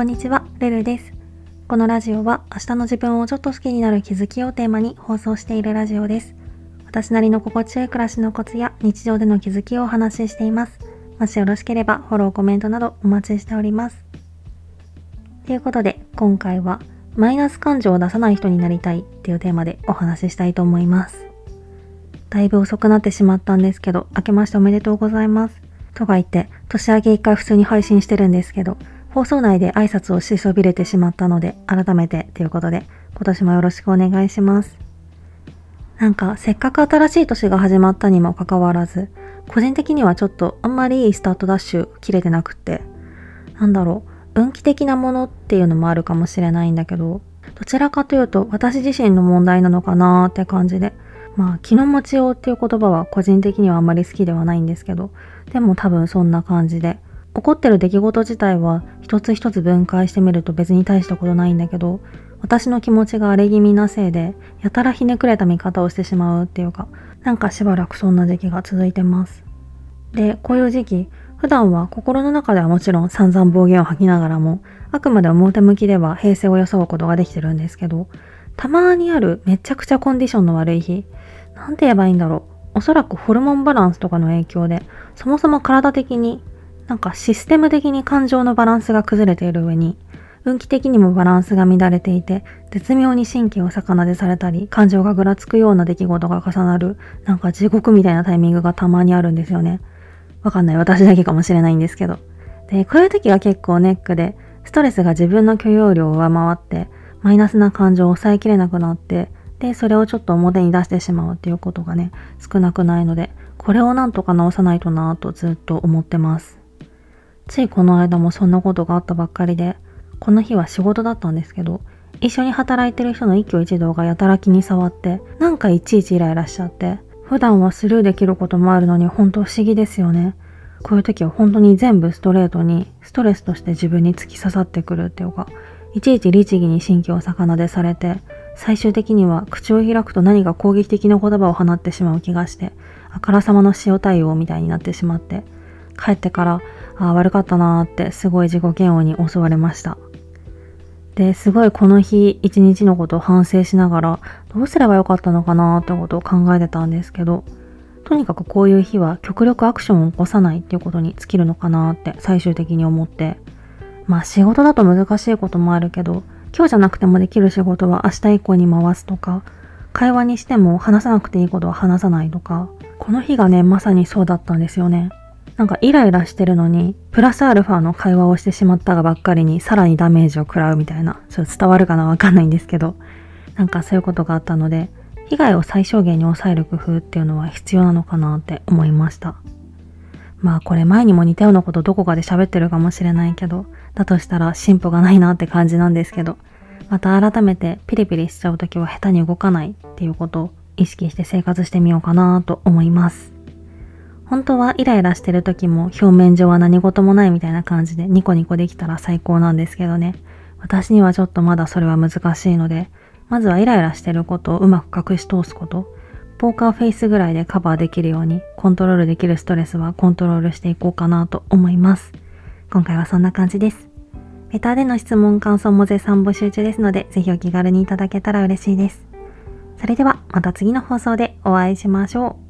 こんにちは、ルルです。このラジオは明日の自分をちょっと好きになる気づきをテーマに放送しているラジオです。私なりの心地よい暮らしのコツや日常での気づきをお話ししています。もしよろしければフォロー、コメントなどお待ちしております。ということで、今回はマイナス感情を出さない人になりたいっていうテーマでお話ししたいと思います。だいぶ遅くなってしまったんですけど、明けましておめでとうございます。とか言って、年明け一回普通に配信してるんですけど、放送内で挨拶をしそびれてしまったので、改めてということで、今年もよろしくお願いします。なんか、せっかく新しい年が始まったにもかかわらず、個人的にはちょっとあんまりいいスタートダッシュ切れてなくって、なんだろう、運気的なものっていうのもあるかもしれないんだけど、どちらかというと私自身の問題なのかなーって感じで、まあ、気の持ちようっていう言葉は個人的にはあんまり好きではないんですけど、でも多分そんな感じで、起こってる出来事自体は一つ一つ分解してみると別に大したことないんだけど、私の気持ちが荒れ気味なせいで、やたらひねくれた見方をしてしまうっていうか、なんかしばらくそんな時期が続いてます。で、こういう時期、普段は心の中ではもちろん散々暴言を吐きながらも、あくまで表向きでは平静を装うことができてるんですけど、たまにあるめちゃくちゃコンディションの悪い日、なんて言えばいいんだろう。おそらくホルモンバランスとかの影響で、そもそも体的に、なんかシステム的に感情のバランスが崩れている上に、運気的にもバランスが乱れていて、絶妙に神経を逆なでされたり、感情がぐらつくような出来事が重なる、なんか地獄みたいなタイミングがたまにあるんですよね。わかんない。私だけかもしれないんですけど。で、こういう時が結構ネックで、ストレスが自分の許容量を上回って、マイナスな感情を抑えきれなくなって、で、それをちょっと表に出してしまうっていうことがね、少なくないので、これをなんとか直さないとなぁとずっと思ってます。ついこの間もそんなことがあったばっかりで、この日は仕事だったんですけど、一緒に働いてる人の一挙一動がやたら気に触って、なんかいちいちイライラしちゃって、普段はスルーできることもあるのに本当不思議ですよね。こういう時は本当に全部ストレートにストレスとして自分に突き刺さってくるっていうか、いちいち律儀に神経を逆なでされて、最終的には口を開くと何か攻撃的な言葉を放ってしまう気がして、あからさまの塩対応みたいになってしまって、帰ってから、あ、悪かったなーってすごい自己嫌悪に襲われました。で、すごいこの日一日のことを反省しながら、どうすればよかったのかなーってことを考えてたんですけど、とにかくこういう日は極力アクションを起こさないっていうことに尽きるのかなーって最終的に思って、まあ仕事だと難しいこともあるけど、今日じゃなくてもできる仕事は明日以降に回すとか、会話にしても話さなくていいことは話さないとか、この日がね、まさにそうだったんですよね。なんかイライラしてるのに、プラスアルファの会話をしてしまったがばっかりにさらにダメージを食らうみたいな、ちょっと伝わるかなわかんないんですけど、なんかそういうことがあったので、被害を最小限に抑える工夫っていうのは必要なのかなって思いました。まあこれ前にも似たようなことどこかで喋ってるかもしれないけど、だとしたら進歩がないなって感じなんですけど、また改めてピリピリしちゃうときは下手に動かないっていうことを意識して生活してみようかなと思います。本当はイライラしてる時も表面上は何事もないみたいな感じでニコニコできたら最高なんですけどね。私にはちょっとまだそれは難しいので、まずはイライラしてることをうまく隠し通すこと、ポーカーフェイスぐらいでカバーできるようにコントロールできるストレスはコントロールしていこうかなと思います。今回はそんな感じです。レターでの質問、感想も絶賛募集中ですので、ぜひお気軽にいただけたら嬉しいです。それではまた次の放送でお会いしましょう。